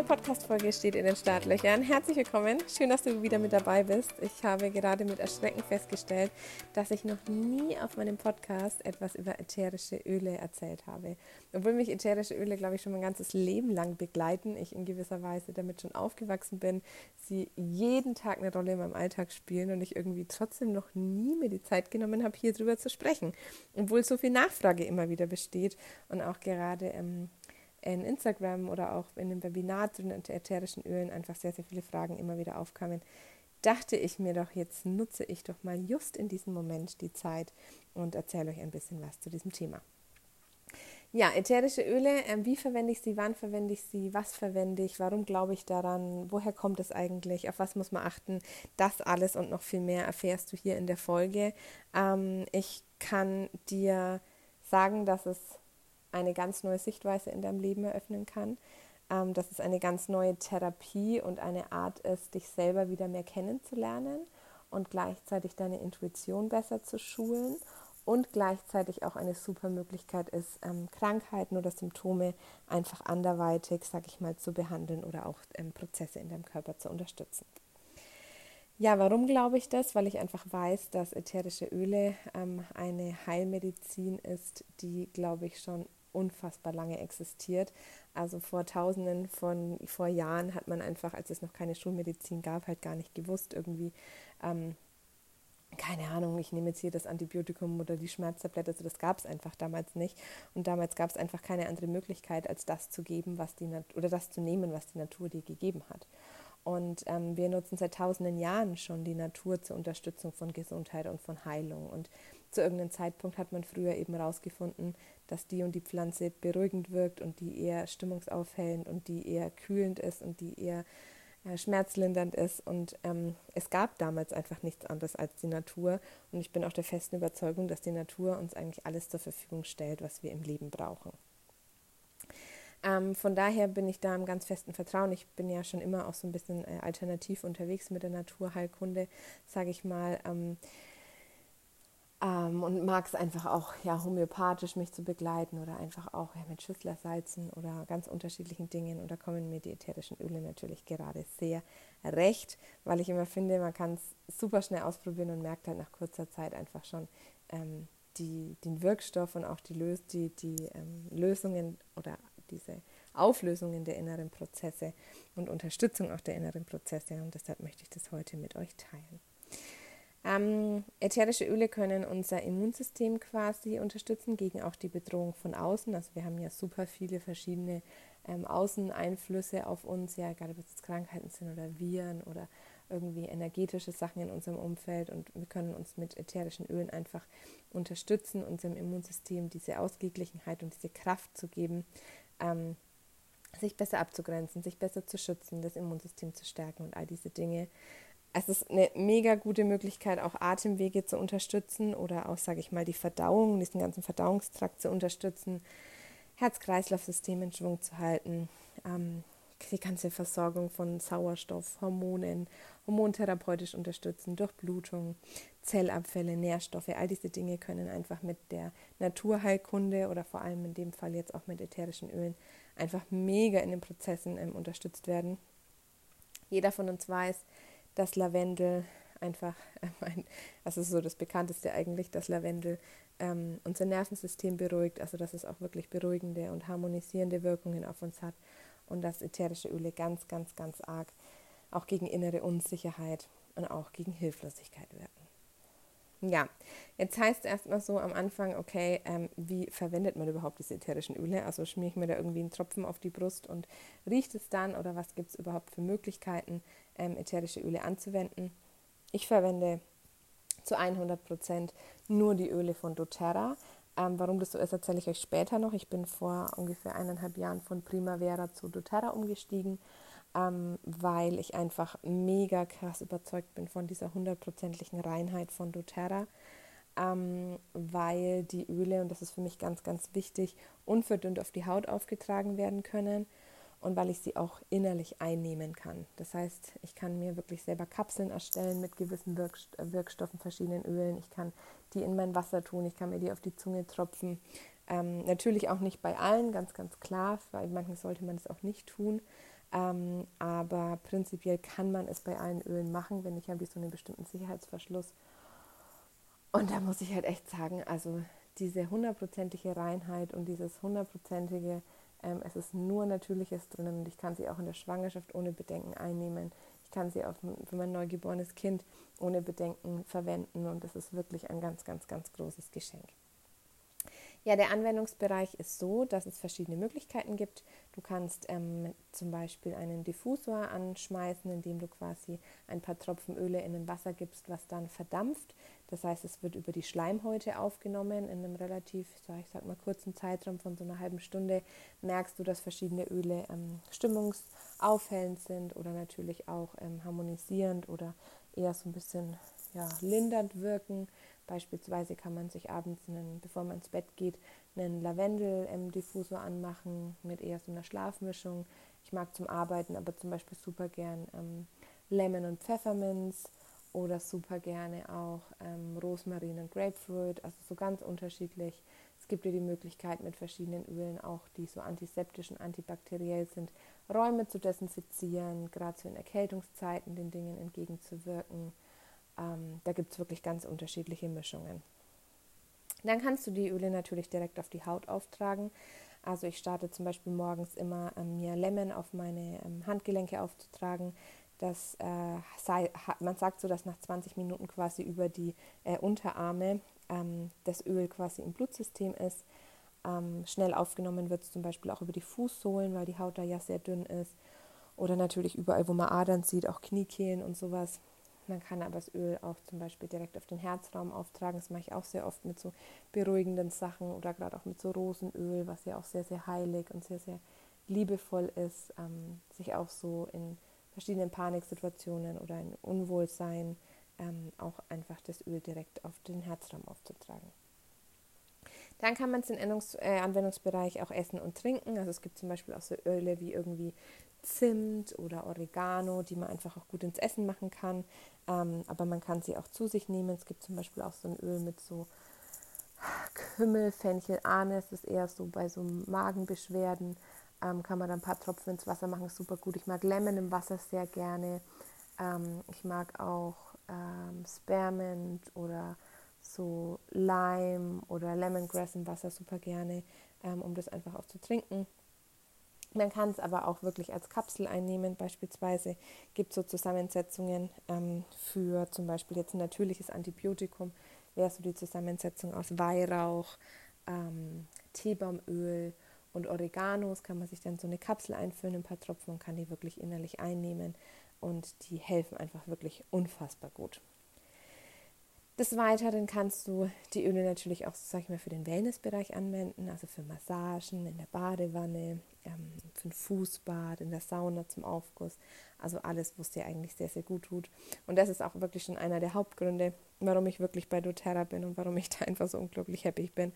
neue Podcast-Folge steht in den Startlöchern. Herzlich willkommen. Schön, dass du wieder mit dabei bist. Ich habe gerade mit Erschrecken festgestellt, dass ich noch nie auf meinem Podcast etwas über ätherische Öle erzählt habe. Obwohl mich ätherische Öle, glaube ich, schon mein ganzes Leben lang begleiten. Ich in gewisser Weise damit schon aufgewachsen bin, sie jeden Tag eine Rolle in meinem Alltag spielen und ich irgendwie trotzdem noch nie mir die Zeit genommen habe, hier drüber zu sprechen. Obwohl so viel Nachfrage immer wieder besteht und auch gerade ähm, in Instagram oder auch in dem Webinar zu den ätherischen Ölen einfach sehr, sehr viele Fragen immer wieder aufkamen, dachte ich mir doch, jetzt nutze ich doch mal just in diesem Moment die Zeit und erzähle euch ein bisschen was zu diesem Thema. Ja, ätherische Öle, äh, wie verwende ich sie, wann verwende ich sie, was verwende ich, warum glaube ich daran, woher kommt es eigentlich, auf was muss man achten, das alles und noch viel mehr erfährst du hier in der Folge. Ähm, ich kann dir sagen, dass es eine ganz neue Sichtweise in deinem Leben eröffnen kann, ähm, dass es eine ganz neue Therapie und eine Art ist, dich selber wieder mehr kennenzulernen und gleichzeitig deine Intuition besser zu schulen und gleichzeitig auch eine super Möglichkeit ist, ähm, Krankheiten oder Symptome einfach anderweitig, sag ich mal, zu behandeln oder auch ähm, Prozesse in deinem Körper zu unterstützen. Ja, warum glaube ich das? Weil ich einfach weiß, dass ätherische Öle ähm, eine Heilmedizin ist, die, glaube ich, schon unfassbar lange existiert. Also vor Tausenden von vor Jahren hat man einfach, als es noch keine Schulmedizin gab, halt gar nicht gewusst irgendwie. Ähm, keine Ahnung, ich nehme jetzt hier das Antibiotikum oder die Schmerztablette, also das gab es einfach damals nicht. Und damals gab es einfach keine andere Möglichkeit, als das zu geben, was die Nat oder das zu nehmen, was die Natur dir gegeben hat. Und ähm, wir nutzen seit tausenden Jahren schon die Natur zur Unterstützung von Gesundheit und von Heilung. Und zu irgendeinem Zeitpunkt hat man früher eben herausgefunden, dass die und die Pflanze beruhigend wirkt und die eher stimmungsaufhellend und die eher kühlend ist und die eher äh, schmerzlindernd ist. Und ähm, es gab damals einfach nichts anderes als die Natur. Und ich bin auch der festen Überzeugung, dass die Natur uns eigentlich alles zur Verfügung stellt, was wir im Leben brauchen. Ähm, von daher bin ich da im ganz festen Vertrauen. Ich bin ja schon immer auch so ein bisschen äh, alternativ unterwegs mit der Naturheilkunde, sage ich mal. Ähm, ähm, und mag es einfach auch ja, homöopathisch mich zu begleiten oder einfach auch ja, mit Schüsslersalzen oder ganz unterschiedlichen Dingen. Und da kommen mir die ätherischen Öle natürlich gerade sehr recht, weil ich immer finde, man kann es super schnell ausprobieren und merkt halt nach kurzer Zeit einfach schon ähm, die, den Wirkstoff und auch die, Lös die, die ähm, Lösungen oder diese Auflösungen der inneren Prozesse und Unterstützung auch der inneren Prozesse. Und deshalb möchte ich das heute mit euch teilen. Ähm, ätherische Öle können unser Immunsystem quasi unterstützen gegen auch die Bedrohung von außen. Also wir haben ja super viele verschiedene ähm, Außeneinflüsse auf uns, ja, egal ob es Krankheiten sind oder Viren oder irgendwie energetische Sachen in unserem Umfeld und wir können uns mit ätherischen Ölen einfach unterstützen, unserem Immunsystem diese Ausgeglichenheit und diese Kraft zu geben, ähm, sich besser abzugrenzen, sich besser zu schützen, das Immunsystem zu stärken und all diese Dinge es ist eine mega gute Möglichkeit, auch Atemwege zu unterstützen oder auch, sage ich mal, die Verdauung, diesen ganzen Verdauungstrakt zu unterstützen, Herz-Kreislauf-System in Schwung zu halten, ähm, die ganze Versorgung von Sauerstoff, Hormonen, hormontherapeutisch unterstützen, Durchblutung, Zellabfälle, Nährstoffe, all diese Dinge können einfach mit der Naturheilkunde oder vor allem in dem Fall jetzt auch mit ätherischen Ölen einfach mega in den Prozessen ähm, unterstützt werden. Jeder von uns weiß, dass Lavendel einfach, äh, das ist so das bekannteste eigentlich, dass Lavendel ähm, unser Nervensystem beruhigt, also dass es auch wirklich beruhigende und harmonisierende Wirkungen auf uns hat und dass ätherische Öle ganz, ganz, ganz arg auch gegen innere Unsicherheit und auch gegen Hilflosigkeit wirken. Ja, jetzt heißt es erstmal so am Anfang, okay, ähm, wie verwendet man überhaupt diese ätherischen Öle? Also schmiere ich mir da irgendwie einen Tropfen auf die Brust und riecht es dann oder was gibt es überhaupt für Möglichkeiten, ätherische Öle anzuwenden? Ich verwende zu 100 Prozent nur die Öle von doTERRA. Ähm, warum das so ist, erzähle ich euch später noch. Ich bin vor ungefähr eineinhalb Jahren von Primavera zu doTERRA umgestiegen ähm, weil ich einfach mega krass überzeugt bin von dieser hundertprozentigen Reinheit von doTERRA, ähm, weil die Öle, und das ist für mich ganz, ganz wichtig, unverdünnt auf die Haut aufgetragen werden können und weil ich sie auch innerlich einnehmen kann. Das heißt, ich kann mir wirklich selber Kapseln erstellen mit gewissen Wirkstoffen, verschiedenen Ölen. Ich kann die in mein Wasser tun, ich kann mir die auf die Zunge tropfen. Ähm, natürlich auch nicht bei allen, ganz, ganz klar. Bei manchen sollte man das auch nicht tun. Ähm, aber prinzipiell kann man es bei allen Ölen machen, wenn ich habe so einen bestimmten Sicherheitsverschluss. Und da muss ich halt echt sagen, also diese hundertprozentige Reinheit und dieses hundertprozentige, es ist nur Natürliches drinnen und ich kann sie auch in der Schwangerschaft ohne Bedenken einnehmen. Ich kann sie auch für mein neugeborenes Kind ohne Bedenken verwenden und das ist wirklich ein ganz, ganz, ganz großes Geschenk. Ja, der Anwendungsbereich ist so, dass es verschiedene Möglichkeiten gibt. Du kannst ähm, zum Beispiel einen Diffusor anschmeißen, indem du quasi ein paar Tropfen Öle in ein Wasser gibst, was dann verdampft. Das heißt, es wird über die Schleimhäute aufgenommen. In einem relativ, ich sag mal, kurzen Zeitraum von so einer halben Stunde merkst du, dass verschiedene Öle ähm, stimmungsaufhellend sind oder natürlich auch ähm, harmonisierend oder eher so ein bisschen ja, lindernd wirken. Beispielsweise kann man sich abends, einen, bevor man ins Bett geht, einen Lavendel-Diffusor anmachen mit eher so einer Schlafmischung. Ich mag zum Arbeiten aber zum Beispiel super gern ähm, Lemon und Pfefferminz oder super gerne auch ähm, Rosmarin und Grapefruit, also so ganz unterschiedlich. Es gibt ja die Möglichkeit mit verschiedenen Ölen auch, die so antiseptisch und antibakteriell sind, Räume zu desinfizieren, gerade so in Erkältungszeiten den Dingen entgegenzuwirken. Ähm, da gibt es wirklich ganz unterschiedliche Mischungen. Dann kannst du die Öle natürlich direkt auf die Haut auftragen. Also ich starte zum Beispiel morgens immer ähm, mir Lemon auf meine ähm, Handgelenke aufzutragen. Das, äh, sei, man sagt so, dass nach 20 Minuten quasi über die äh, Unterarme ähm, das Öl quasi im Blutsystem ist. Ähm, schnell aufgenommen wird es zum Beispiel auch über die Fußsohlen, weil die Haut da ja sehr dünn ist. Oder natürlich überall, wo man Adern sieht, auch Kniekehlen und sowas. Man kann aber das Öl auch zum Beispiel direkt auf den Herzraum auftragen. Das mache ich auch sehr oft mit so beruhigenden Sachen oder gerade auch mit so Rosenöl, was ja auch sehr, sehr heilig und sehr, sehr liebevoll ist, ähm, sich auch so in verschiedenen Paniksituationen oder in Unwohlsein ähm, auch einfach das Öl direkt auf den Herzraum aufzutragen. Dann kann man es im äh, Anwendungsbereich auch essen und trinken. Also es gibt zum Beispiel auch so Öle wie irgendwie Zimt oder Oregano, die man einfach auch gut ins Essen machen kann. Ähm, aber man kann sie auch zu sich nehmen. Es gibt zum Beispiel auch so ein Öl mit so Kümmel, Fenchel, Anis. Das ist eher so bei so Magenbeschwerden. Ähm, kann man dann ein paar Tropfen ins Wasser machen, super gut. Ich mag Lemon im Wasser sehr gerne. Ähm, ich mag auch ähm, Spearmint oder so Lime oder Lemongrass im Wasser super gerne, ähm, um das einfach auch zu trinken. Man kann es aber auch wirklich als Kapsel einnehmen. Beispielsweise gibt es so Zusammensetzungen ähm, für zum Beispiel jetzt ein natürliches Antibiotikum, wäre so die Zusammensetzung aus Weihrauch, ähm, Teebaumöl und Oreganos. Kann man sich dann so eine Kapsel einfüllen, ein paar Tropfen und kann die wirklich innerlich einnehmen. Und die helfen einfach wirklich unfassbar gut. Des Weiteren kannst du die Öle natürlich auch, sag ich mal, für den Wellnessbereich anwenden, also für Massagen in der Badewanne, ähm, für ein Fußbad, in der Sauna zum Aufguss. Also alles, was dir eigentlich sehr, sehr gut tut. Und das ist auch wirklich schon einer der Hauptgründe, warum ich wirklich bei doTERRA bin und warum ich da einfach so unglaublich happy bin,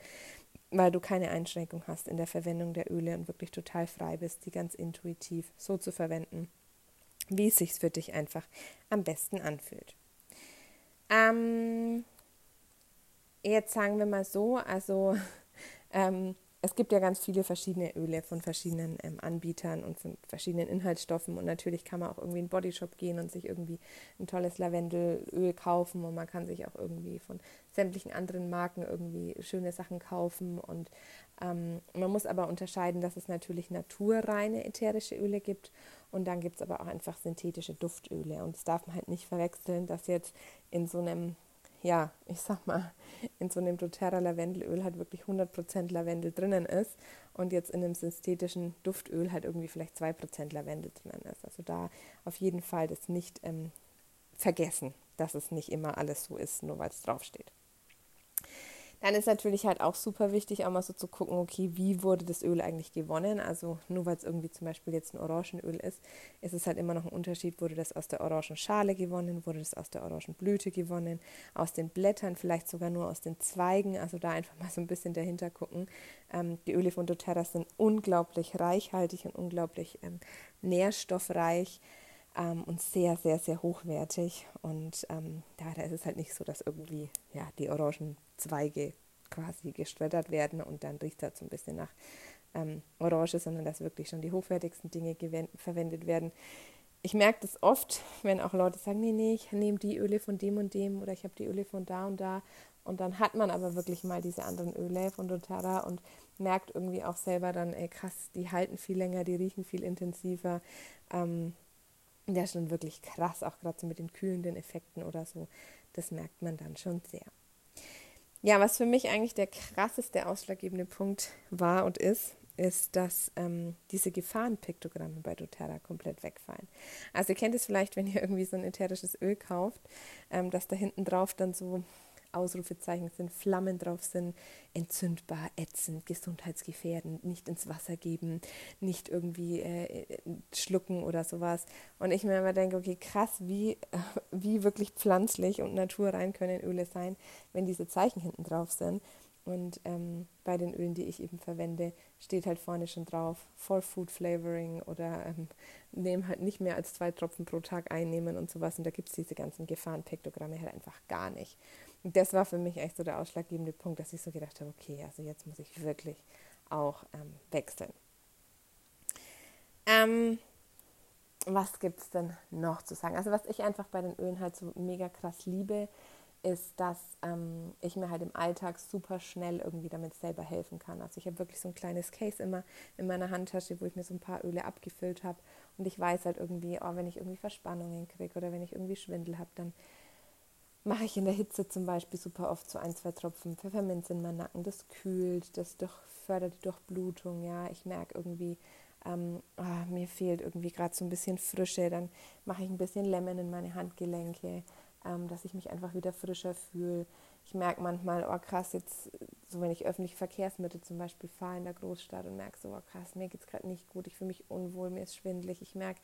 weil du keine Einschränkung hast in der Verwendung der Öle und wirklich total frei bist, die ganz intuitiv so zu verwenden, wie es sich für dich einfach am besten anfühlt. Ähm, jetzt sagen wir mal so, also ähm, es gibt ja ganz viele verschiedene Öle von verschiedenen ähm, Anbietern und von verschiedenen Inhaltsstoffen. Und natürlich kann man auch irgendwie in den Bodyshop gehen und sich irgendwie ein tolles Lavendelöl kaufen. Und man kann sich auch irgendwie von sämtlichen anderen Marken irgendwie schöne Sachen kaufen. Und ähm, man muss aber unterscheiden, dass es natürlich naturreine ätherische Öle gibt und dann gibt es aber auch einfach synthetische Duftöle und das darf man halt nicht verwechseln, dass jetzt in so einem ja, ich sag mal, in so einem doTERRA Lavendelöl halt wirklich 100% Lavendel drinnen ist und jetzt in einem synthetischen Duftöl halt irgendwie vielleicht 2% Lavendel drinnen ist. Also da auf jeden Fall das nicht ähm, vergessen, dass es nicht immer alles so ist, nur weil es draufsteht. Dann ist natürlich halt auch super wichtig, auch mal so zu gucken, okay, wie wurde das Öl eigentlich gewonnen? Also nur weil es irgendwie zum Beispiel jetzt ein Orangenöl ist, ist es halt immer noch ein Unterschied, wurde das aus der Orangenschale gewonnen, wurde das aus der Orangenblüte gewonnen, aus den Blättern, vielleicht sogar nur aus den Zweigen. Also da einfach mal so ein bisschen dahinter gucken. Ähm, die Öle von doTERRA sind unglaublich reichhaltig und unglaublich ähm, nährstoffreich ähm, und sehr, sehr, sehr hochwertig. Und ähm, da, da ist es halt nicht so, dass irgendwie ja, die Orangenzweige quasi geschreddert werden und dann riecht das so ein bisschen nach ähm, Orange, sondern dass wirklich schon die hochwertigsten Dinge verwendet werden. Ich merke das oft, wenn auch Leute sagen, nee, nee, ich nehme die Öle von dem und dem oder ich habe die Öle von da und da. Und dann hat man aber wirklich mal diese anderen Öle von doTERRA und merkt irgendwie auch selber dann, ey krass, die halten viel länger, die riechen viel intensiver. Ähm, der ist schon wirklich krass, auch gerade so mit den kühlenden Effekten oder so. Das merkt man dann schon sehr. Ja, was für mich eigentlich der krasseste ausschlaggebende Punkt war und ist, ist, dass ähm, diese Gefahrenpiktogramme bei doTERRA komplett wegfallen. Also ihr kennt es vielleicht, wenn ihr irgendwie so ein ätherisches Öl kauft, ähm, dass da hinten drauf dann so Ausrufezeichen sind, Flammen drauf sind, entzündbar, ätzend, gesundheitsgefährdend, nicht ins Wasser geben, nicht irgendwie äh, schlucken oder sowas. Und ich mir immer denke, okay, krass, wie, wie wirklich pflanzlich und naturrein können Öle sein, wenn diese Zeichen hinten drauf sind. Und ähm, bei den Ölen, die ich eben verwende, steht halt vorne schon drauf, for Food Flavoring oder ähm, nehmen halt nicht mehr als zwei Tropfen pro Tag einnehmen und sowas. Und da gibt es diese ganzen Gefahrenpektogramme halt einfach gar nicht. Das war für mich echt so der ausschlaggebende Punkt, dass ich so gedacht habe, okay, also jetzt muss ich wirklich auch ähm, wechseln. Ähm, was gibt es denn noch zu sagen? Also was ich einfach bei den Ölen halt so mega krass liebe, ist, dass ähm, ich mir halt im Alltag super schnell irgendwie damit selber helfen kann. Also ich habe wirklich so ein kleines Case immer in meiner Handtasche, wo ich mir so ein paar Öle abgefüllt habe und ich weiß halt irgendwie, oh, wenn ich irgendwie Verspannungen kriege oder wenn ich irgendwie Schwindel habe, dann mache ich in der Hitze zum Beispiel super oft so ein, zwei Tropfen Pfefferminz in meinen Nacken. Das kühlt, das durch, fördert die Durchblutung. Ja, ich merke irgendwie, ähm, oh, mir fehlt irgendwie gerade so ein bisschen Frische. Dann mache ich ein bisschen Lemon in meine Handgelenke, ähm, dass ich mich einfach wieder frischer fühle. Ich merke manchmal, oh krass, jetzt, so wenn ich öffentliche Verkehrsmittel zum Beispiel fahre in der Großstadt und merke so, oh krass, mir geht es gerade nicht gut, ich fühle mich unwohl, mir ist schwindelig. Ich merke,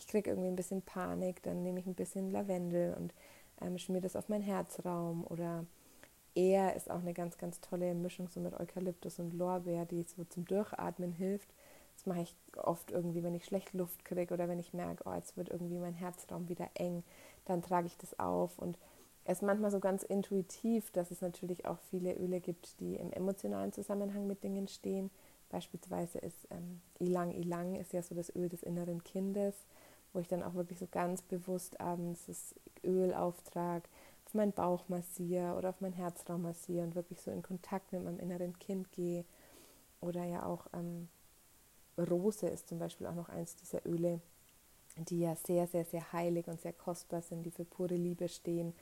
ich kriege irgendwie ein bisschen Panik, dann nehme ich ein bisschen Lavendel und ähm, schmier das auf meinen Herzraum oder er ist auch eine ganz, ganz tolle Mischung so mit Eukalyptus und Lorbeer, die so zum Durchatmen hilft. Das mache ich oft irgendwie, wenn ich schlecht Luft kriege oder wenn ich merke, oh, jetzt wird irgendwie mein Herzraum wieder eng, dann trage ich das auf und es ist manchmal so ganz intuitiv, dass es natürlich auch viele Öle gibt, die im emotionalen Zusammenhang mit Dingen stehen. Beispielsweise ist ähm, Ilang Ilang ist ja so das Öl des inneren Kindes, wo ich dann auch wirklich so ganz bewusst abends das Öl auftrage, auf meinen Bauch massiere oder auf meinen Herzraum massiere und wirklich so in Kontakt mit meinem inneren Kind gehe. Oder ja auch ähm, Rose ist zum Beispiel auch noch eins dieser Öle, die ja sehr, sehr, sehr heilig und sehr kostbar sind, die für pure Liebe stehen.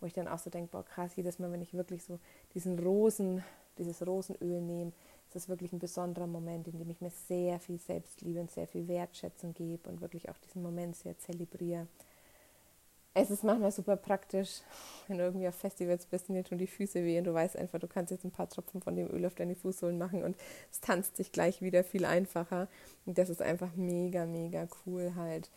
Wo ich dann auch so denke, boah krass, jedes Mal, wenn ich wirklich so diesen Rosen, dieses Rosenöl nehme, ist das wirklich ein besonderer Moment, in dem ich mir sehr viel Selbstliebe und sehr viel Wertschätzung gebe und wirklich auch diesen Moment sehr zelebriere es ist manchmal super praktisch, wenn du irgendwie auf Festivals bist und dir tun die Füße weh und du weißt einfach, du kannst jetzt ein paar Tropfen von dem Öl auf deine Fußsohlen machen und es tanzt sich gleich wieder viel einfacher. Und das ist einfach mega, mega cool halt,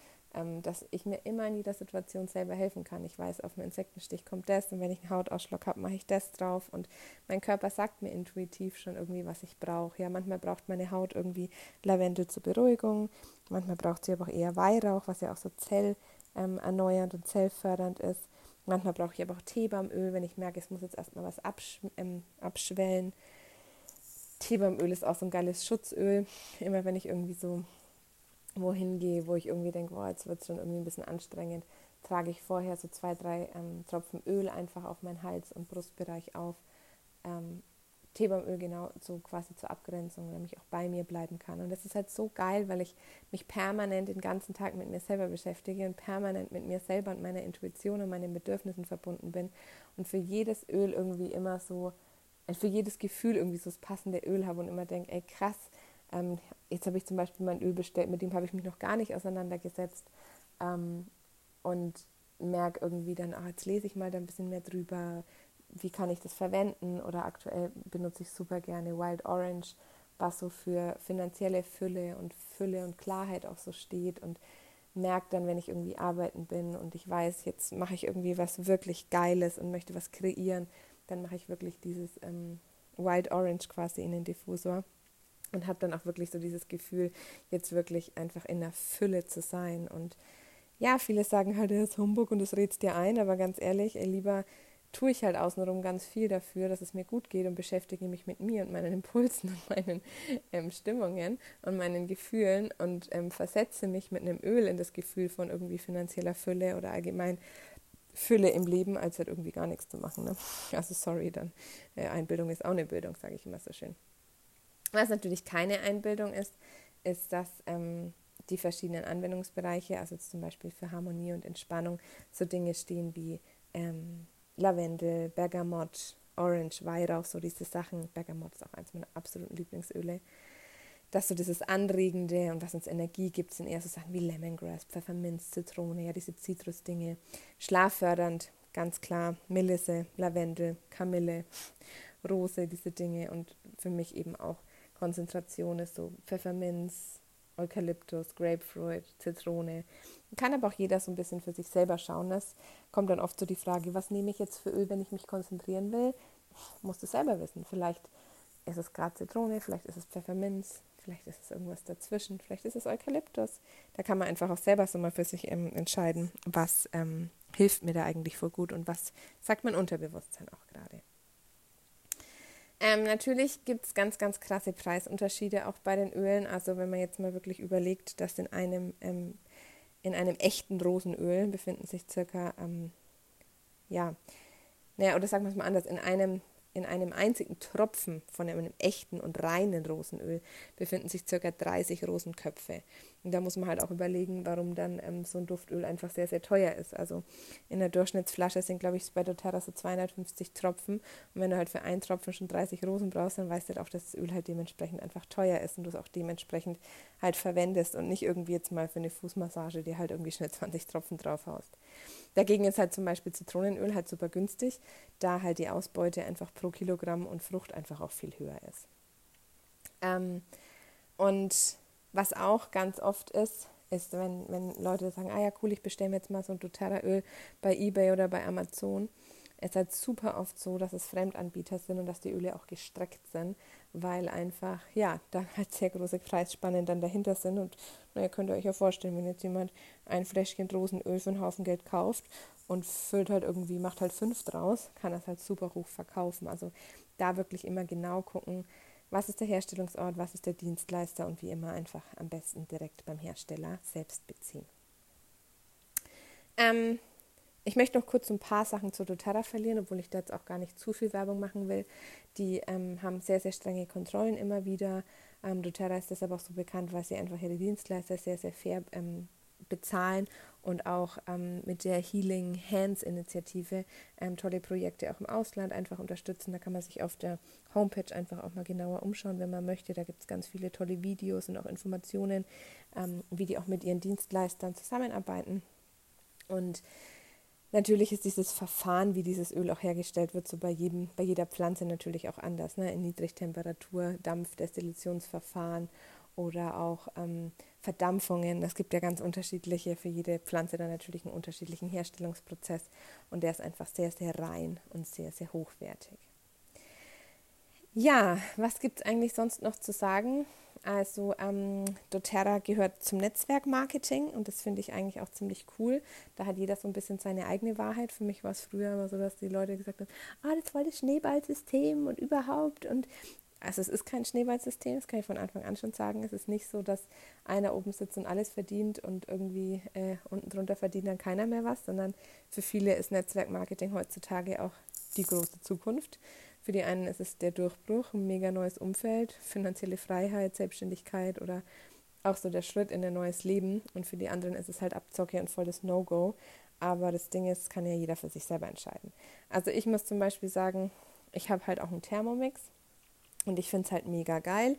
dass ich mir immer in jeder Situation selber helfen kann. Ich weiß, auf einen Insektenstich kommt das und wenn ich einen Hautausschlag habe, mache ich das drauf und mein Körper sagt mir intuitiv schon irgendwie, was ich brauche. Ja, manchmal braucht meine Haut irgendwie Lavendel zur Beruhigung, manchmal braucht sie aber auch eher Weihrauch, was ja auch so Zell ähm, und zellfördernd ist. Manchmal brauche ich aber auch Teebaumöl, wenn ich merke, es muss jetzt erstmal was absch ähm, abschwellen. Teebaumöl ist auch so ein geiles Schutzöl. Immer wenn ich irgendwie so wohin gehe, wo ich irgendwie denke, oh, jetzt wird es schon irgendwie ein bisschen anstrengend, trage ich vorher so zwei, drei ähm, Tropfen Öl einfach auf meinen Hals- und Brustbereich auf. Ähm, Teebaumöl genau so quasi zur Abgrenzung, damit ich auch bei mir bleiben kann. Und das ist halt so geil, weil ich mich permanent den ganzen Tag mit mir selber beschäftige und permanent mit mir selber und meiner Intuition und meinen Bedürfnissen verbunden bin und für jedes Öl irgendwie immer so, äh, für jedes Gefühl irgendwie so das passende Öl habe und immer denke, ey krass, ähm, jetzt habe ich zum Beispiel mein Öl bestellt, mit dem habe ich mich noch gar nicht auseinandergesetzt ähm, und merke irgendwie dann, ah, jetzt lese ich mal da ein bisschen mehr drüber, wie kann ich das verwenden? Oder aktuell benutze ich super gerne Wild Orange, was so für finanzielle Fülle und Fülle und Klarheit auch so steht und merke dann, wenn ich irgendwie arbeiten bin und ich weiß, jetzt mache ich irgendwie was wirklich Geiles und möchte was kreieren, dann mache ich wirklich dieses ähm, Wild Orange quasi in den Diffusor und habe dann auch wirklich so dieses Gefühl, jetzt wirklich einfach in der Fülle zu sein und ja, viele sagen halt, das ist Humbug und das rätst dir ein, aber ganz ehrlich, ey, lieber tue ich halt außenrum ganz viel dafür, dass es mir gut geht und beschäftige mich mit mir und meinen Impulsen und meinen ähm, Stimmungen und meinen Gefühlen und ähm, versetze mich mit einem Öl in das Gefühl von irgendwie finanzieller Fülle oder allgemein Fülle im Leben, als halt irgendwie gar nichts zu machen. Ne? Also sorry, dann äh, Einbildung ist auch eine Bildung, sage ich immer so schön. Was natürlich keine Einbildung ist, ist, dass ähm, die verschiedenen Anwendungsbereiche, also zum Beispiel für Harmonie und Entspannung, so Dinge stehen wie ähm, Lavendel, Bergamott, Orange, Weihrauch, so diese Sachen. Bergamott ist auch eins meiner absoluten Lieblingsöle. Dass so dieses Anregende und was uns Energie gibt, sind eher so Sachen wie Lemongrass, Pfefferminz, Zitrone, ja, diese Zitrusdinge. Schlaffördernd, ganz klar, Melisse, Lavendel, Kamille, Rose, diese Dinge. Und für mich eben auch Konzentration ist so Pfefferminz, Eukalyptus, Grapefruit, Zitrone. Kann aber auch jeder so ein bisschen für sich selber schauen. Es kommt dann oft so die Frage, was nehme ich jetzt für Öl, wenn ich mich konzentrieren will? Musst du selber wissen. Vielleicht ist es gerade Zitrone, vielleicht ist es Pfefferminz, vielleicht ist es irgendwas dazwischen, vielleicht ist es Eukalyptus. Da kann man einfach auch selber so mal für sich ähm, entscheiden, was ähm, hilft mir da eigentlich voll gut und was sagt mein Unterbewusstsein auch gerade. Ähm, natürlich gibt es ganz, ganz krasse Preisunterschiede auch bei den Ölen. Also wenn man jetzt mal wirklich überlegt, dass in einem, ähm, in einem echten Rosenöl befinden sich circa, ähm, ja, naja, oder sagen wir es mal anders, in einem in einem einzigen Tropfen von einem echten und reinen Rosenöl befinden sich ca. 30 Rosenköpfe. Und da muss man halt auch überlegen, warum dann ähm, so ein Duftöl einfach sehr, sehr teuer ist. Also in der Durchschnittsflasche sind, glaube ich, bei doTERRA so 250 Tropfen. Und wenn du halt für einen Tropfen schon 30 Rosen brauchst, dann weißt du halt auch, dass das Öl halt dementsprechend einfach teuer ist und du es auch dementsprechend halt verwendest und nicht irgendwie jetzt mal für eine Fußmassage dir halt irgendwie schnell 20 Tropfen drauf haust. Dagegen ist halt zum Beispiel Zitronenöl halt super günstig, da halt die Ausbeute einfach pro Kilogramm und Frucht einfach auch viel höher ist. Ähm, und was auch ganz oft ist, ist, wenn, wenn Leute sagen, ah ja cool, ich bestelle mir jetzt mal so ein doTERRA-Öl bei Ebay oder bei Amazon. Es ist halt super oft so, dass es Fremdanbieter sind und dass die Öle auch gestreckt sind, weil einfach, ja, da halt sehr große Preisspannen dann dahinter sind. Und ihr könnt euch ja vorstellen, wenn jetzt jemand ein Fläschchen Rosenöl für einen Haufen Geld kauft und füllt halt irgendwie, macht halt fünf draus, kann das halt super hoch verkaufen. Also da wirklich immer genau gucken, was ist der Herstellungsort, was ist der Dienstleister und wie immer einfach am besten direkt beim Hersteller selbst beziehen. Ähm, ich möchte noch kurz ein paar Sachen zu doTERRA verlieren, obwohl ich da jetzt auch gar nicht zu viel Werbung machen will. Die ähm, haben sehr, sehr strenge Kontrollen immer wieder. Ähm, doTERRA ist deshalb auch so bekannt, weil sie einfach ihre Dienstleister sehr, sehr fair ähm, bezahlen und auch ähm, mit der Healing Hands Initiative ähm, tolle Projekte auch im Ausland einfach unterstützen. Da kann man sich auf der Homepage einfach auch mal genauer umschauen, wenn man möchte. Da gibt es ganz viele tolle Videos und auch Informationen, ähm, wie die auch mit ihren Dienstleistern zusammenarbeiten. Und Natürlich ist dieses Verfahren, wie dieses Öl auch hergestellt wird, so bei, jedem, bei jeder Pflanze natürlich auch anders. Ne? In Niedrigtemperatur, Dampfdestillationsverfahren oder auch ähm, Verdampfungen. Es gibt ja ganz unterschiedliche, für jede Pflanze dann natürlich einen unterschiedlichen Herstellungsprozess und der ist einfach sehr, sehr rein und sehr, sehr hochwertig. Ja, was gibt es eigentlich sonst noch zu sagen? Also ähm, doTERRA gehört zum Netzwerkmarketing und das finde ich eigentlich auch ziemlich cool. Da hat jeder so ein bisschen seine eigene Wahrheit. Für mich war es früher immer so, dass die Leute gesagt haben, ah, das war das Schneeballsystem und überhaupt. Und also es ist kein Schneeballsystem, das kann ich von Anfang an schon sagen. Es ist nicht so, dass einer oben sitzt und alles verdient und irgendwie äh, unten drunter verdient dann keiner mehr was, sondern für viele ist Netzwerkmarketing heutzutage auch die große Zukunft. Für die einen ist es der Durchbruch, ein mega neues Umfeld, finanzielle Freiheit, Selbstständigkeit oder auch so der Schritt in ein neues Leben. Und für die anderen ist es halt Abzocke und volles No-Go. Aber das Ding ist, kann ja jeder für sich selber entscheiden. Also ich muss zum Beispiel sagen, ich habe halt auch einen Thermomix und ich finde es halt mega geil.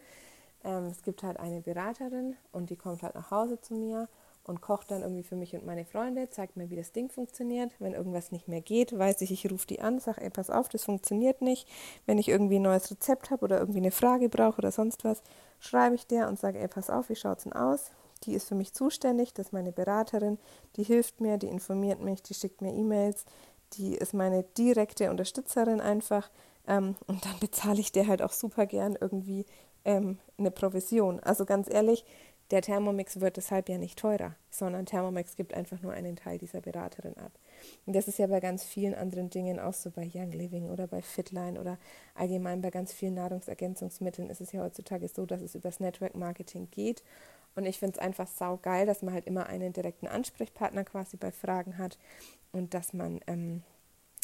Ähm, es gibt halt eine Beraterin und die kommt halt nach Hause zu mir und kocht dann irgendwie für mich und meine Freunde, zeigt mir, wie das Ding funktioniert. Wenn irgendwas nicht mehr geht, weiß ich, ich rufe die an, sage, ey, pass auf, das funktioniert nicht. Wenn ich irgendwie ein neues Rezept habe oder irgendwie eine Frage brauche oder sonst was, schreibe ich der und sage, ey, pass auf, wie schaut es denn aus? Die ist für mich zuständig, das ist meine Beraterin, die hilft mir, die informiert mich, die schickt mir E-Mails, die ist meine direkte Unterstützerin einfach. Ähm, und dann bezahle ich der halt auch super gern irgendwie ähm, eine Provision. Also ganz ehrlich, der Thermomix wird deshalb ja nicht teurer, sondern Thermomix gibt einfach nur einen Teil dieser Beraterin ab. Und das ist ja bei ganz vielen anderen Dingen auch so bei Young Living oder bei Fitline oder allgemein bei ganz vielen Nahrungsergänzungsmitteln ist es ja heutzutage so, dass es übers Network Marketing geht. Und ich finde es einfach saugeil, dass man halt immer einen direkten Ansprechpartner quasi bei Fragen hat und dass man ähm,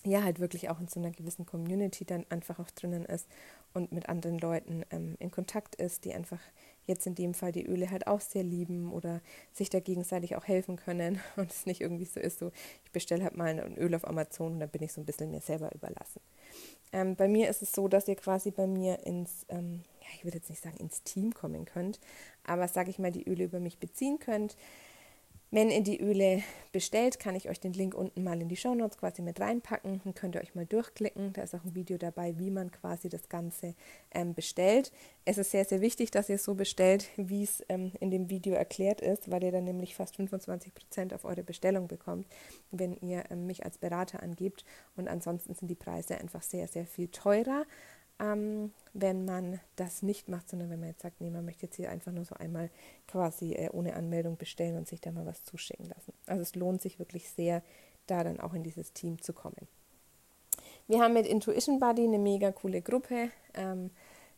ja halt wirklich auch in so einer gewissen Community dann einfach auch drinnen ist und mit anderen Leuten ähm, in Kontakt ist, die einfach jetzt in dem Fall die Öle halt auch sehr lieben oder sich da gegenseitig auch helfen können und es nicht irgendwie so ist, so ich bestelle halt mal ein Öl auf Amazon und dann bin ich so ein bisschen mir selber überlassen. Ähm, bei mir ist es so, dass ihr quasi bei mir ins, ähm, ja, ich würde jetzt nicht sagen ins Team kommen könnt, aber sage ich mal, die Öle über mich beziehen könnt. Wenn ihr die Öle bestellt, kann ich euch den Link unten mal in die Show Notes quasi mit reinpacken. Dann könnt ihr euch mal durchklicken. Da ist auch ein Video dabei, wie man quasi das Ganze ähm, bestellt. Es ist sehr, sehr wichtig, dass ihr es so bestellt, wie es ähm, in dem Video erklärt ist, weil ihr dann nämlich fast 25% auf eure Bestellung bekommt, wenn ihr ähm, mich als Berater angebt. Und ansonsten sind die Preise einfach sehr, sehr viel teurer ähm, wenn man das nicht macht, sondern wenn man jetzt sagt, nee, man möchte jetzt hier einfach nur so einmal quasi äh, ohne Anmeldung bestellen und sich da mal was zuschicken lassen. Also es lohnt sich wirklich sehr, da dann auch in dieses Team zu kommen. Wir haben mit Intuition Buddy eine mega coole Gruppe, ähm,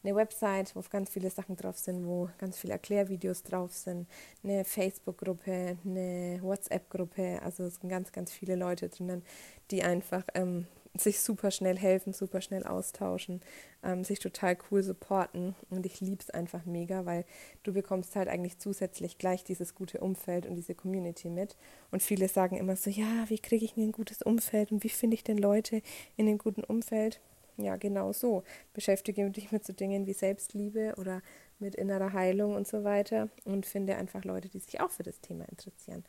eine Website, wo ganz viele Sachen drauf sind, wo ganz viele Erklärvideos drauf sind, eine Facebook-Gruppe, eine WhatsApp-Gruppe. Also es sind ganz, ganz viele Leute drinnen, die einfach ähm, sich super schnell helfen, super schnell austauschen, ähm, sich total cool supporten. Und ich liebe es einfach mega, weil du bekommst halt eigentlich zusätzlich gleich dieses gute Umfeld und diese Community mit. Und viele sagen immer so, ja, wie kriege ich ein gutes Umfeld und wie finde ich denn Leute in dem guten Umfeld? Ja, genau so. Beschäftige dich mit so Dingen wie Selbstliebe oder mit innerer Heilung und so weiter und finde einfach Leute, die sich auch für das Thema interessieren.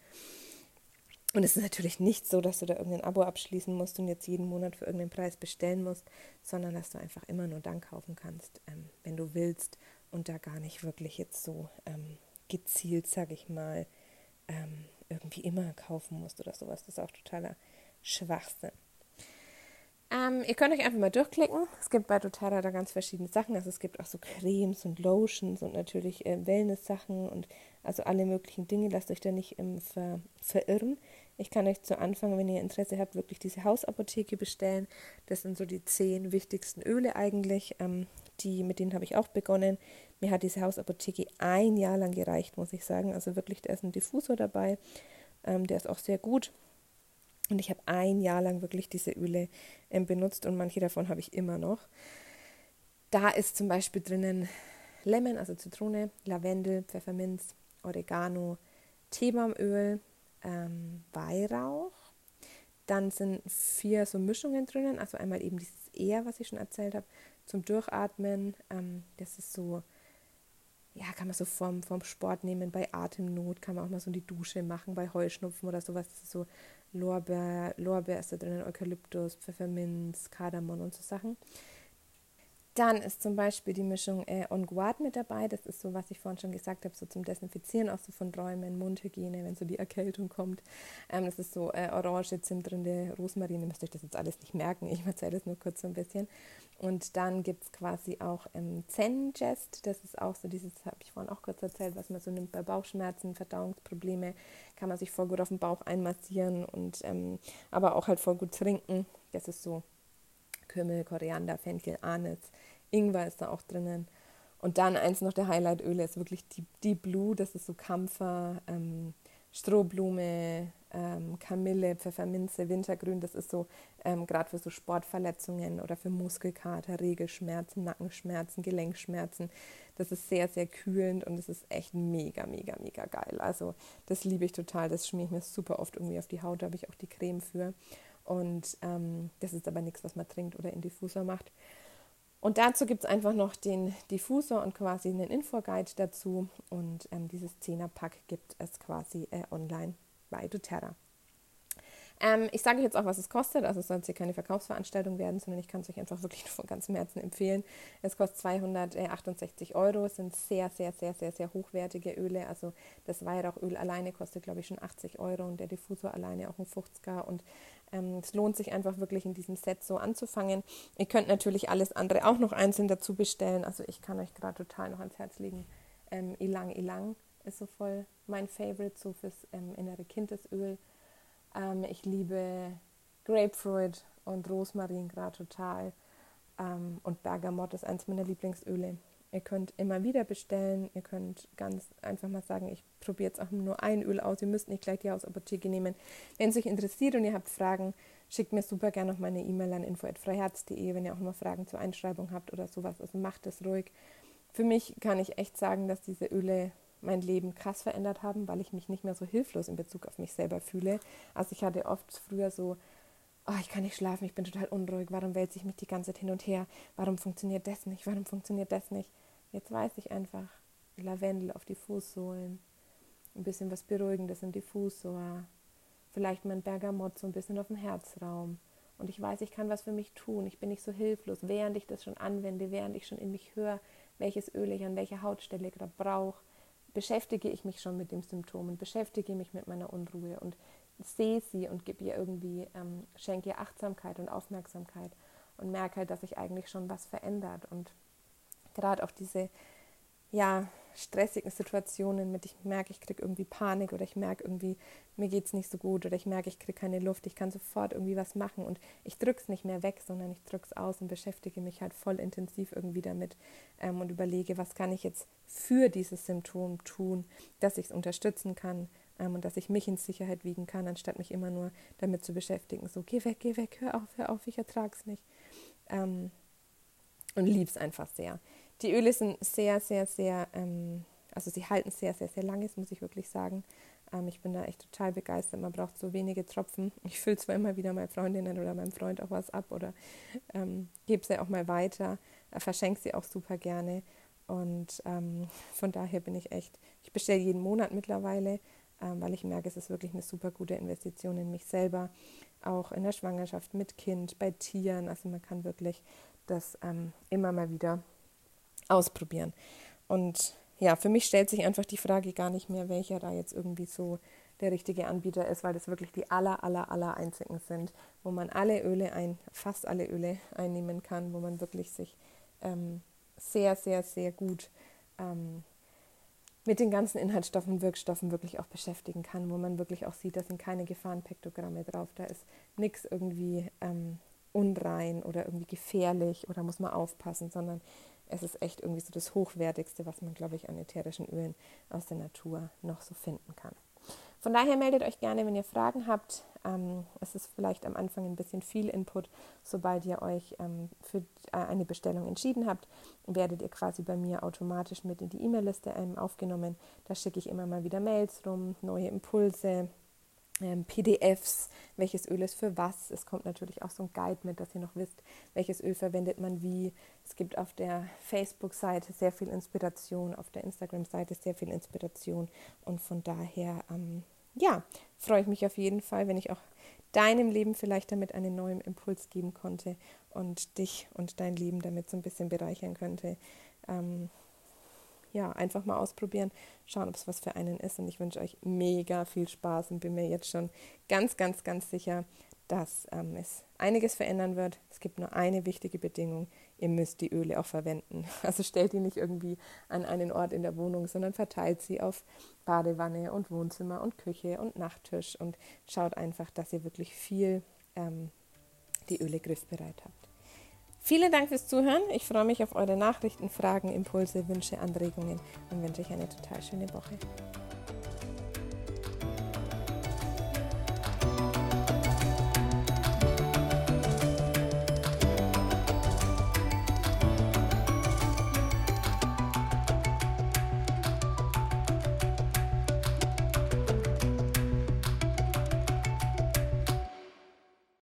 Und es ist natürlich nicht so, dass du da irgendein Abo abschließen musst und jetzt jeden Monat für irgendeinen Preis bestellen musst, sondern dass du einfach immer nur dann kaufen kannst, ähm, wenn du willst und da gar nicht wirklich jetzt so ähm, gezielt, sag ich mal, ähm, irgendwie immer kaufen musst oder sowas. Das ist auch totaler Schwachsinn. Ähm, ihr könnt euch einfach mal durchklicken. Es gibt bei doTERRA da ganz verschiedene Sachen. Also es gibt auch so Cremes und Lotions und natürlich äh, Wellness-Sachen und also alle möglichen Dinge. Lasst euch da nicht ähm, ver verirren. Ich kann euch zu Anfang, wenn ihr Interesse habt, wirklich diese Hausapotheke bestellen. Das sind so die zehn wichtigsten Öle eigentlich. Ähm, die, mit denen habe ich auch begonnen. Mir hat diese Hausapotheke ein Jahr lang gereicht, muss ich sagen. Also wirklich, da ist ein Diffusor dabei. Ähm, der ist auch sehr gut. Und ich habe ein Jahr lang wirklich diese Öle ähm, benutzt und manche davon habe ich immer noch. Da ist zum Beispiel drinnen Lemon, also Zitrone, Lavendel, Pfefferminz, Oregano, Teebaumöl, ähm, Weihrauch. Dann sind vier so Mischungen drinnen, also einmal eben dieses Eher, was ich schon erzählt habe, zum Durchatmen. Ähm, das ist so, ja, kann man so vom, vom Sport nehmen, bei Atemnot kann man auch mal so in die Dusche machen, bei Heuschnupfen oder sowas. Das ist so Lorbeer, Lorbeer ist da drin, Eukalyptus, Pfefferminz, Kardamom und so Sachen. Dann ist zum Beispiel die Mischung äh, On Guard mit dabei. Das ist so, was ich vorhin schon gesagt habe, so zum Desinfizieren auch so von Räumen, Mundhygiene, wenn so die Erkältung kommt. Ähm, das ist so äh, Orange, Zimtrinde, Rosmarin. Ihr müsst euch das jetzt alles nicht merken. Ich erzähle es nur kurz so ein bisschen. Und dann gibt es quasi auch ähm, Zen-Jest. Das ist auch so dieses, habe ich vorhin auch kurz erzählt, was man so nimmt bei Bauchschmerzen, Verdauungsprobleme. Kann man sich voll gut auf den Bauch einmassieren und ähm, aber auch halt voll gut trinken. Das ist so Kümmel, Koriander, Fenchel, Anis, Ingwer ist da auch drinnen. Und dann eins noch der Highlight-Öle ist wirklich die Deep Blue, das ist so Kampfer, ähm, Strohblume, ähm, Kamille, Pfefferminze, Wintergrün. Das ist so ähm, gerade für so Sportverletzungen oder für Muskelkater, Regelschmerzen, Nackenschmerzen, Gelenkschmerzen. Das ist sehr, sehr kühlend und es ist echt mega, mega, mega geil. Also das liebe ich total. Das schmiere ich mir super oft irgendwie auf die Haut. Da habe ich auch die Creme für. Und ähm, das ist aber nichts, was man trinkt oder in Diffusor macht. Und dazu gibt es einfach noch den Diffusor und quasi einen Infoguide dazu. Und ähm, dieses 10er-Pack gibt es quasi äh, online bei doTERRA. Ähm, ich sage jetzt auch, was es kostet. Also es soll jetzt hier keine Verkaufsveranstaltung werden, sondern ich kann es euch einfach wirklich von ganzem Herzen empfehlen. Es kostet 268 Euro. Es sind sehr, sehr, sehr, sehr, sehr hochwertige Öle. Also das Weihrauchöl alleine kostet, glaube ich, schon 80 Euro und der Diffusor alleine auch ein 50er. Und ähm, es lohnt sich einfach wirklich in diesem Set so anzufangen. Ihr könnt natürlich alles andere auch noch einzeln dazu bestellen. Also ich kann euch gerade total noch ans Herz legen. Ähm, Ilang Ilang ist so voll mein Favorite, so fürs ähm, innere Kindesöl. Ähm, ich liebe Grapefruit und Rosmarin gerade total. Ähm, und Bergamott ist eins meiner Lieblingsöle. Ihr könnt immer wieder bestellen. Ihr könnt ganz einfach mal sagen, ich probiere jetzt auch nur ein Öl aus. Ihr müsst nicht gleich die aus Apotheke nehmen. Wenn es euch interessiert und ihr habt Fragen, schickt mir super gerne noch meine E-Mail an info.freiherz.de, wenn ihr auch mal Fragen zur Einschreibung habt oder sowas. Also macht es ruhig. Für mich kann ich echt sagen, dass diese Öle mein Leben krass verändert haben, weil ich mich nicht mehr so hilflos in Bezug auf mich selber fühle. Also ich hatte oft früher so oh, ich kann nicht schlafen, ich bin total unruhig, warum wälze ich mich die ganze Zeit hin und her, warum funktioniert das nicht, warum funktioniert das nicht. Jetzt weiß ich einfach, Lavendel auf die Fußsohlen, ein bisschen was Beruhigendes in die Fußsohle, vielleicht mein Bergamott so ein bisschen auf dem Herzraum. Und ich weiß, ich kann was für mich tun. Ich bin nicht so hilflos, während ich das schon anwende, während ich schon in mich höre, welches Öl ich an welcher Hautstelle gerade brauche, beschäftige ich mich schon mit dem Symptom und beschäftige mich mit meiner Unruhe und sehe sie und gebe ihr irgendwie, ähm, schenke ihr Achtsamkeit und Aufmerksamkeit und merke halt, dass sich eigentlich schon was verändert. Und gerade auch diese ja, stressigen Situationen mit, ich merke, ich kriege irgendwie Panik oder ich merke irgendwie, mir geht es nicht so gut oder ich merke, ich kriege keine Luft, ich kann sofort irgendwie was machen und ich drücke es nicht mehr weg, sondern ich drücke es aus und beschäftige mich halt voll intensiv irgendwie damit ähm, und überlege, was kann ich jetzt für dieses Symptom tun, dass ich es unterstützen kann, ähm, und dass ich mich in Sicherheit wiegen kann, anstatt mich immer nur damit zu beschäftigen, so geh weg, geh weg, hör auf, hör auf, ich ertrage es nicht. Ähm, und liebe es einfach sehr. Die Öle sind sehr, sehr, sehr, ähm, also sie halten sehr, sehr, sehr lange, das muss ich wirklich sagen. Ähm, ich bin da echt total begeistert. Man braucht so wenige Tropfen. Ich fülle zwar immer wieder meinen Freundinnen oder meinem Freund auch was ab oder ähm, gebe sie auch mal weiter, äh, verschenke sie auch super gerne. Und ähm, von daher bin ich echt, ich bestelle jeden Monat mittlerweile ähm, weil ich merke, es ist wirklich eine super gute Investition in mich selber, auch in der Schwangerschaft mit Kind, bei Tieren. Also man kann wirklich das ähm, immer mal wieder ausprobieren. Und ja, für mich stellt sich einfach die Frage gar nicht mehr, welcher da jetzt irgendwie so der richtige Anbieter ist, weil das wirklich die aller, aller, aller einzigen sind, wo man alle Öle ein, fast alle Öle einnehmen kann, wo man wirklich sich ähm, sehr, sehr, sehr gut ähm, mit den ganzen Inhaltsstoffen, Wirkstoffen wirklich auch beschäftigen kann, wo man wirklich auch sieht, da sind keine Gefahrenpektogramme drauf, da ist nichts irgendwie ähm, unrein oder irgendwie gefährlich oder muss man aufpassen, sondern es ist echt irgendwie so das Hochwertigste, was man, glaube ich, an ätherischen Ölen aus der Natur noch so finden kann. Von daher meldet euch gerne, wenn ihr Fragen habt. Ähm, es ist vielleicht am Anfang ein bisschen viel Input. Sobald ihr euch ähm, für äh, eine Bestellung entschieden habt, werdet ihr quasi bei mir automatisch mit in die E-Mail-Liste ähm, aufgenommen. Da schicke ich immer mal wieder Mails rum, neue Impulse, PDFs, welches Öl ist für was. Es kommt natürlich auch so ein Guide mit, dass ihr noch wisst, welches Öl verwendet man wie. Es gibt auf der Facebook-Seite sehr viel Inspiration, auf der Instagram-Seite sehr viel Inspiration und von daher ähm, ja, freue ich mich auf jeden Fall, wenn ich auch deinem Leben vielleicht damit einen neuen Impuls geben konnte und dich und dein Leben damit so ein bisschen bereichern könnte. Ähm, ja, einfach mal ausprobieren, schauen, ob es was für einen ist. Und ich wünsche euch mega viel Spaß und bin mir jetzt schon ganz, ganz, ganz sicher, dass ähm, es einiges verändern wird. Es gibt nur eine wichtige Bedingung, ihr müsst die Öle auch verwenden. Also stellt die nicht irgendwie an einen Ort in der Wohnung, sondern verteilt sie auf Badewanne und Wohnzimmer und Küche und Nachttisch und schaut einfach, dass ihr wirklich viel ähm, die Öle griffbereit habt. Vielen Dank fürs Zuhören. Ich freue mich auf eure Nachrichten, Fragen, Impulse, Wünsche, Anregungen und wünsche euch eine total schöne Woche.